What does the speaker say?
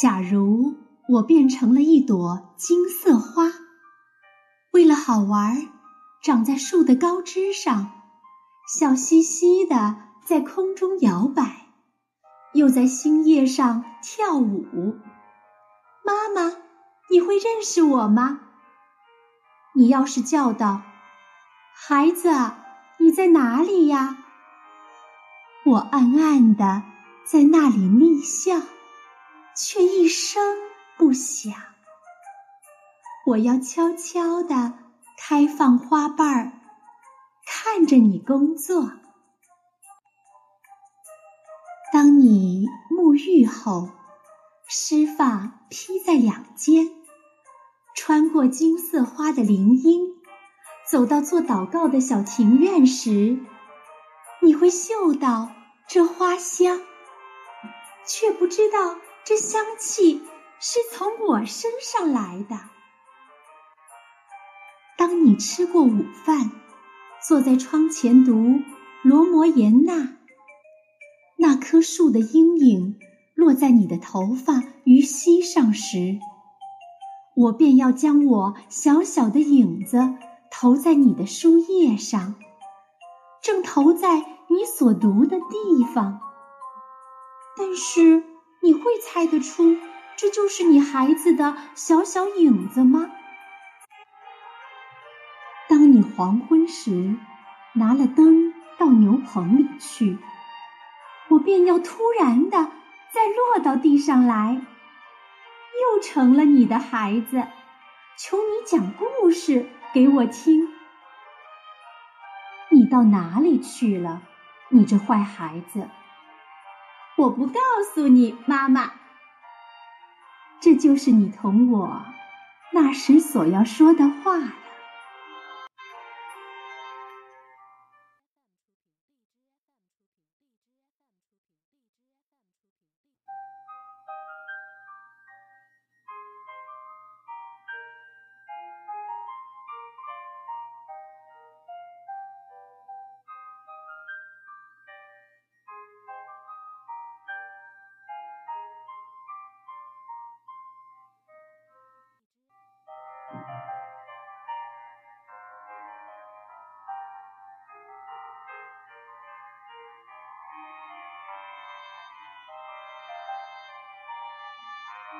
假如我变成了一朵金色花，为了好玩，长在树的高枝上，笑嘻嘻的在空中摇摆，又在新叶上跳舞。妈妈，你会认识我吗？你要是叫道：“孩子，你在哪里呀？”我暗暗的在那里逆笑。却一声不响。我要悄悄地开放花瓣儿，看着你工作。当你沐浴后，湿发披在两肩，穿过金色花的林荫，走到做祷告的小庭院时，你会嗅到这花香，却不知道。这香气是从我身上来的。当你吃过午饭，坐在窗前读《罗摩衍那》，那棵树的阴影落在你的头发与膝上时，我便要将我小小的影子投在你的书页上，正投在你所读的地方。但是。你会猜得出这就是你孩子的小小影子吗？当你黄昏时拿了灯到牛棚里去，我便要突然的再落到地上来，又成了你的孩子。求你讲故事给我听。你到哪里去了，你这坏孩子？我不告诉你，妈妈。这就是你同我那时所要说的话。